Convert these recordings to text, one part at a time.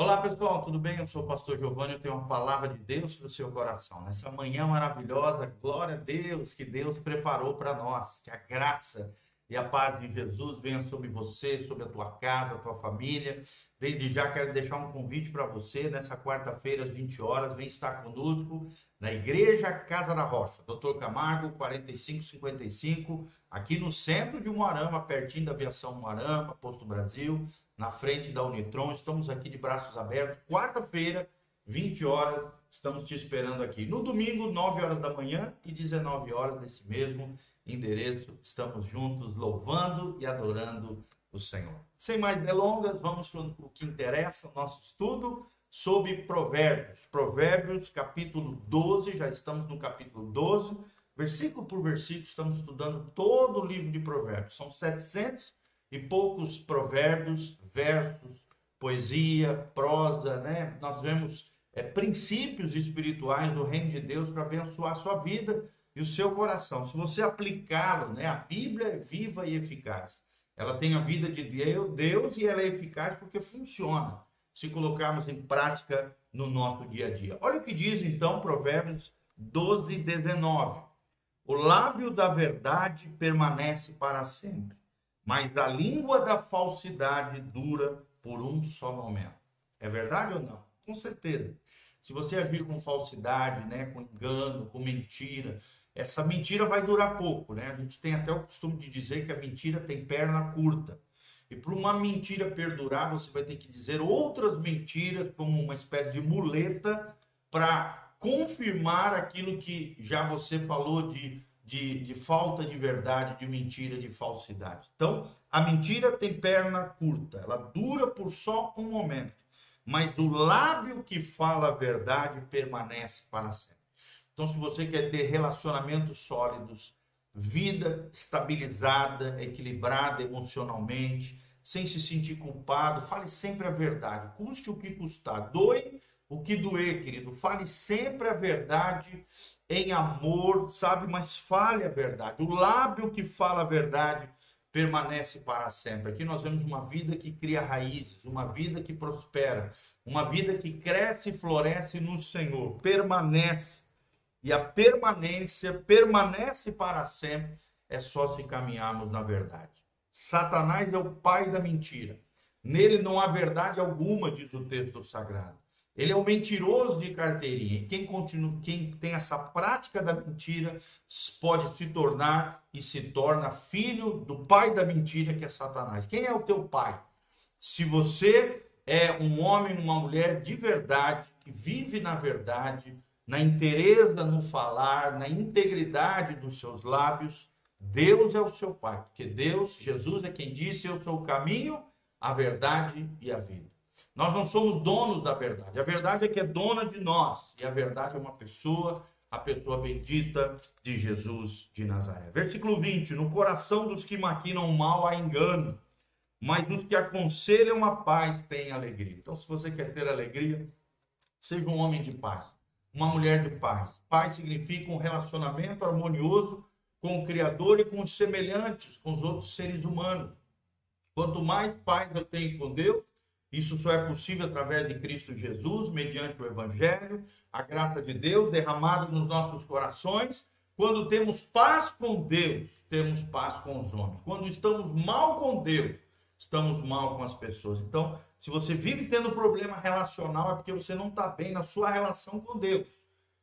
Olá pessoal, tudo bem? Eu sou o pastor Giovanni, eu tenho uma palavra de Deus para o seu coração. Nessa manhã maravilhosa, glória a Deus que Deus preparou para nós. Que a graça e a paz de Jesus venha sobre você, sobre a tua casa, a tua família. Desde já quero deixar um convite para você nessa quarta-feira às 20 horas, vem estar conosco na Igreja Casa da Rocha, Doutor Camargo 4555, aqui no centro de Moarama, pertinho da aviação Moarama, Posto Brasil na frente da Unitron. Estamos aqui de braços abertos. Quarta-feira, 20 horas, estamos te esperando aqui. No domingo, 9 horas da manhã e 19 horas, nesse mesmo endereço, estamos juntos louvando e adorando o Senhor. Sem mais delongas, vamos para o que interessa, nosso estudo sobre Provérbios. Provérbios, capítulo 12, já estamos no capítulo 12, versículo por versículo, estamos estudando todo o livro de Provérbios. São 700 e poucos provérbios, versos, poesia, prosa, né? Nós vemos é, princípios espirituais do reino de Deus para abençoar a sua vida e o seu coração. Se você aplicá-lo, né? A Bíblia é viva e eficaz. Ela tem a vida de Deus e ela é eficaz porque funciona. Se colocarmos em prática no nosso dia a dia. Olha o que diz então Provérbios 12, 19. O lábio da verdade permanece para sempre mas a língua da falsidade dura por um só momento. É verdade ou não? Com certeza. Se você agir com falsidade, né, com engano, com mentira, essa mentira vai durar pouco, né? A gente tem até o costume de dizer que a mentira tem perna curta. E para uma mentira perdurar, você vai ter que dizer outras mentiras como uma espécie de muleta para confirmar aquilo que já você falou de de, de falta de verdade, de mentira, de falsidade. Então, a mentira tem perna curta, ela dura por só um momento, mas o lábio que fala a verdade permanece para sempre. Então, se você quer ter relacionamentos sólidos, vida estabilizada, equilibrada emocionalmente, sem se sentir culpado, fale sempre a verdade, custe o que custar, doe o que doer, querido. Fale sempre a verdade em amor, sabe? Mas fale a verdade. O lábio que fala a verdade permanece para sempre. Aqui nós vemos uma vida que cria raízes, uma vida que prospera, uma vida que cresce e floresce no Senhor, permanece. E a permanência permanece para sempre é só se caminharmos na verdade. Satanás é o pai da mentira. Nele não há verdade alguma, diz o texto sagrado. Ele é um mentiroso de carteirinha. Quem, continua, quem tem essa prática da mentira pode se tornar e se torna filho do pai da mentira, que é Satanás. Quem é o teu pai? Se você é um homem, uma mulher de verdade, que vive na verdade, na inteireza no falar, na integridade dos seus lábios, Deus é o seu pai. Porque Deus, Jesus é quem disse: Eu sou o caminho, a verdade e a vida. Nós não somos donos da verdade. A verdade é que é dona de nós. E a verdade é uma pessoa, a pessoa bendita de Jesus de Nazaré. Versículo 20: No coração dos que maquinam mal há engano, mas dos que aconselham a paz têm alegria. Então, se você quer ter alegria, seja um homem de paz, uma mulher de paz. Paz significa um relacionamento harmonioso com o Criador e com os semelhantes, com os outros seres humanos. Quanto mais paz eu tenho com Deus, isso só é possível através de Cristo Jesus, mediante o Evangelho, a graça de Deus derramada nos nossos corações. Quando temos paz com Deus, temos paz com os homens. Quando estamos mal com Deus, estamos mal com as pessoas. Então, se você vive tendo problema relacional, é porque você não está bem na sua relação com Deus.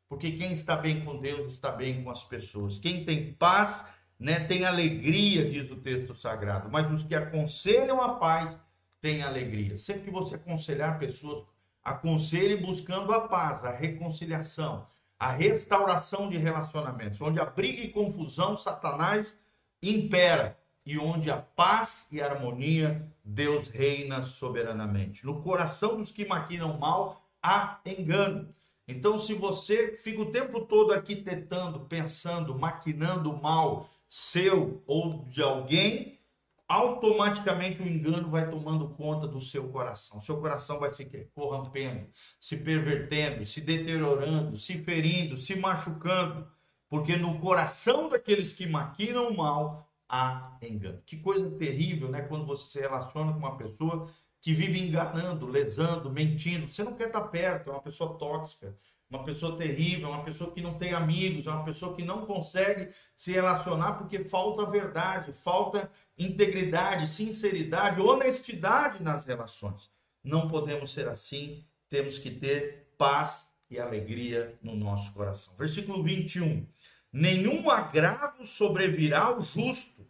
Porque quem está bem com Deus está bem com as pessoas. Quem tem paz, né, tem alegria, diz o texto sagrado. Mas os que aconselham a paz tem alegria. Sempre que você aconselhar pessoas, aconselhe buscando a paz, a reconciliação, a restauração de relacionamentos. Onde a briga e confusão, Satanás impera. E onde a paz e a harmonia, Deus reina soberanamente. No coração dos que maquinam mal, há engano. Então, se você fica o tempo todo arquitetando, pensando, maquinando mal seu ou de alguém, automaticamente o engano vai tomando conta do seu coração. Seu coração vai se corrompendo, se pervertendo, se deteriorando, se ferindo, se machucando, porque no coração daqueles que maquinam mal há engano. Que coisa terrível, né? Quando você se relaciona com uma pessoa que vive enganando, lesando, mentindo. Você não quer estar perto, é uma pessoa tóxica, uma pessoa terrível, uma pessoa que não tem amigos, é uma pessoa que não consegue se relacionar porque falta verdade, falta integridade, sinceridade, honestidade nas relações. Não podemos ser assim, temos que ter paz e alegria no nosso coração. Versículo 21. Nenhum agravo sobrevirá ao justo,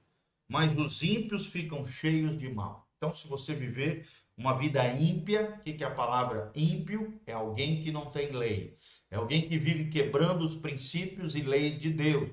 mas os ímpios ficam cheios de mal. Então, se você viver uma vida ímpia, o que, que é a palavra ímpio? É alguém que não tem lei. É alguém que vive quebrando os princípios e leis de Deus.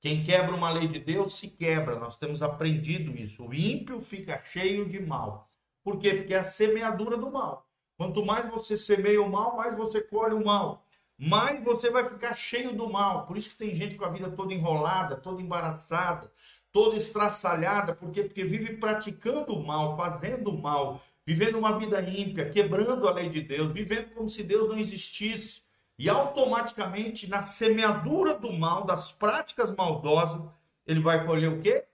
Quem quebra uma lei de Deus se quebra. Nós temos aprendido isso. O ímpio fica cheio de mal. Por quê? Porque é a semeadura do mal. Quanto mais você semeia o mal, mais você colhe o mal. Mais você vai ficar cheio do mal. Por isso que tem gente com a vida toda enrolada, toda embaraçada, toda estraçalhada. Por quê? Porque vive praticando o mal, fazendo o mal, vivendo uma vida ímpia, quebrando a lei de Deus, vivendo como se Deus não existisse. E automaticamente, na semeadura do mal, das práticas maldosas, ele vai colher o quê?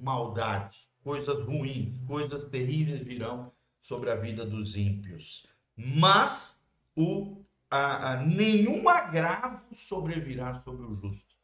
Maldade, coisas ruins, coisas terríveis virão sobre a vida dos ímpios. Mas o, a, a, nenhum agravo sobrevirá sobre o justo.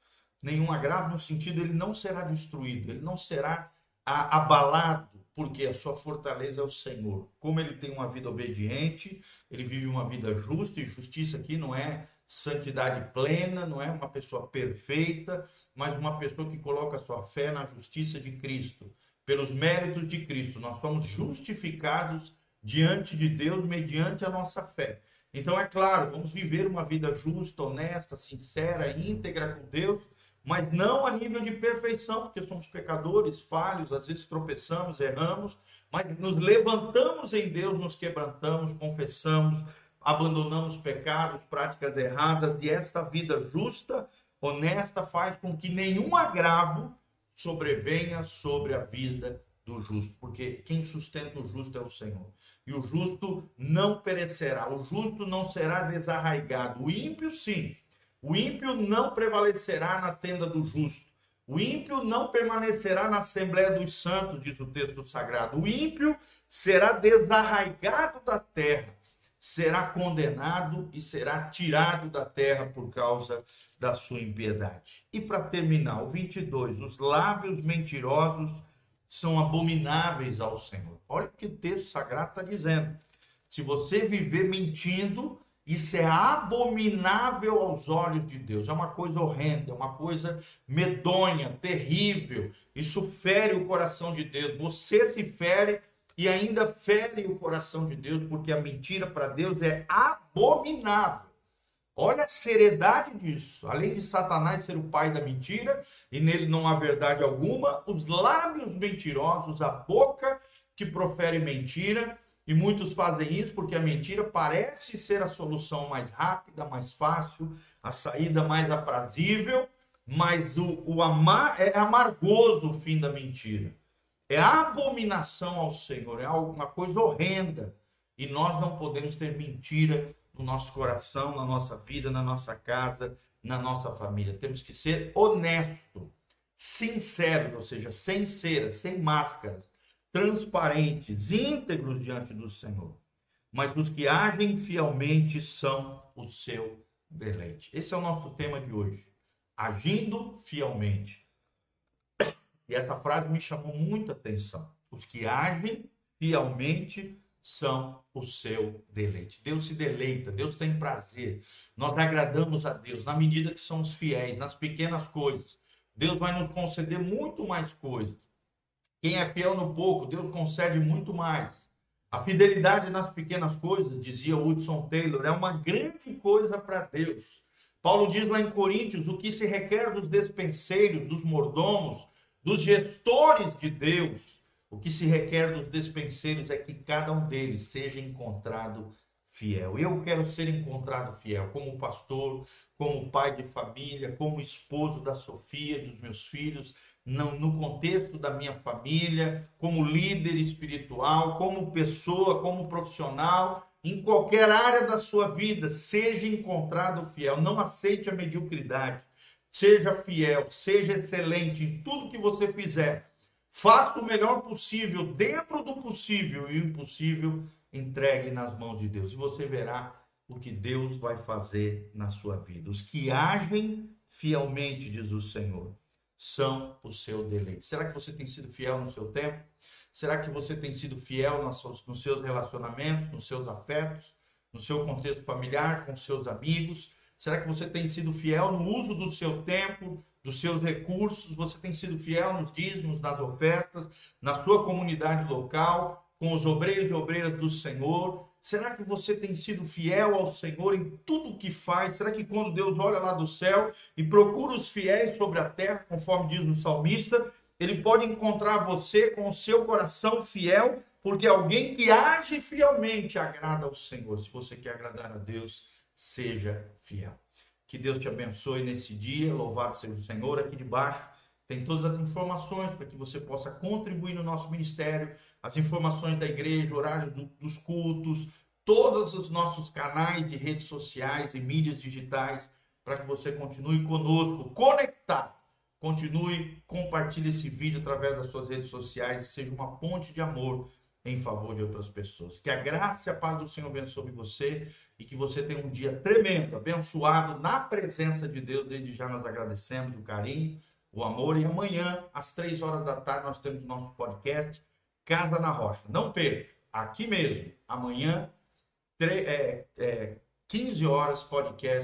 Nenhum agravo no sentido, ele não será destruído, ele não será a, abalado, porque a sua fortaleza é o Senhor. Como ele tem uma vida obediente, ele vive uma vida justa, e justiça aqui não é santidade plena, não é uma pessoa perfeita, mas uma pessoa que coloca sua fé na justiça de Cristo pelos méritos de Cristo, nós somos justificados diante de Deus mediante a nossa fé. Então, é claro, vamos viver uma vida justa, honesta, sincera, íntegra com Deus, mas não a nível de perfeição, porque somos pecadores, falhos, às vezes tropeçamos, erramos, mas nos levantamos em Deus, nos quebrantamos, confessamos, abandonamos pecados, práticas erradas, e esta vida justa, honesta, faz com que nenhum agravo sobrevenha sobre a vida do justo, porque quem sustenta o justo é o Senhor. E o justo não perecerá, o justo não será desarraigado. O ímpio, sim. O ímpio não prevalecerá na tenda do justo. O ímpio não permanecerá na Assembleia dos Santos, diz o texto sagrado. O ímpio será desarraigado da terra, será condenado e será tirado da terra por causa da sua impiedade. E para terminar, o 22, os lábios mentirosos são abomináveis ao Senhor. Olha o que o texto sagrado está dizendo. Se você viver mentindo, isso é abominável aos olhos de Deus. É uma coisa horrenda, é uma coisa medonha, terrível. Isso fere o coração de Deus. Você se fere e ainda fere o coração de Deus, porque a mentira para Deus é abominável. Olha a seriedade disso. Além de Satanás ser o pai da mentira e nele não há verdade alguma, os lábios mentirosos, a boca que profere mentira, e muitos fazem isso porque a mentira parece ser a solução mais rápida, mais fácil, a saída mais aprazível, mas o, o amar é amargoso o fim da mentira. É abominação ao Senhor, é uma coisa horrenda. E nós não podemos ter mentira no nosso coração, na nossa vida, na nossa casa, na nossa família. Temos que ser honesto, sinceros, ou seja, sem cera, sem máscaras, transparentes, íntegros diante do Senhor. Mas os que agem fielmente são o seu deleite. Esse é o nosso tema de hoje. Agindo fielmente. E essa frase me chamou muita atenção. Os que agem fielmente são o seu deleite. Deus se deleita, Deus tem prazer. Nós agradamos a Deus na medida que somos fiéis nas pequenas coisas. Deus vai nos conceder muito mais coisas. Quem é fiel no pouco, Deus concede muito mais. A fidelidade nas pequenas coisas, dizia Hudson Taylor, é uma grande coisa para Deus. Paulo diz lá em Coríntios: o que se requer dos despenseiros, dos mordomos, dos gestores de Deus, o que se requer dos despenseiros é que cada um deles seja encontrado fiel. Eu quero ser encontrado fiel como pastor, como pai de família, como esposo da Sofia, dos meus filhos, no contexto da minha família, como líder espiritual, como pessoa, como profissional, em qualquer área da sua vida, seja encontrado fiel. Não aceite a mediocridade. Seja fiel, seja excelente em tudo que você fizer Faça o melhor possível, dentro do possível e o impossível, entregue nas mãos de Deus. E você verá o que Deus vai fazer na sua vida. Os que agem fielmente, diz o Senhor, são o seu deleite. Será que você tem sido fiel no seu tempo? Será que você tem sido fiel nos seus relacionamentos, nos seus afetos, no seu contexto familiar, com seus amigos? Será que você tem sido fiel no uso do seu tempo, dos seus recursos? Você tem sido fiel nos dízimos, nas ofertas, na sua comunidade local, com os obreiros e obreiras do Senhor? Será que você tem sido fiel ao Senhor em tudo que faz? Será que quando Deus olha lá do céu e procura os fiéis sobre a terra, conforme diz o salmista, ele pode encontrar você com o seu coração fiel, porque alguém que age fielmente agrada ao Senhor. Se você quer agradar a Deus, seja fiel. Que Deus te abençoe nesse dia. Louvado seja o Senhor. Aqui debaixo tem todas as informações para que você possa contribuir no nosso ministério, as informações da igreja, horários do, dos cultos, todos os nossos canais de redes sociais e mídias digitais, para que você continue conosco, conectado. Continue, compartilhe esse vídeo através das suas redes sociais e seja uma ponte de amor em favor de outras pessoas. Que a graça e a paz do Senhor venha sobre você e que você tenha um dia tremendo, abençoado na presença de Deus. Desde já nós agradecemos o carinho o amor. E amanhã, às três horas da tarde, nós temos nosso podcast Casa na Rocha. Não perca, aqui mesmo, amanhã, é, é, 15 horas, podcast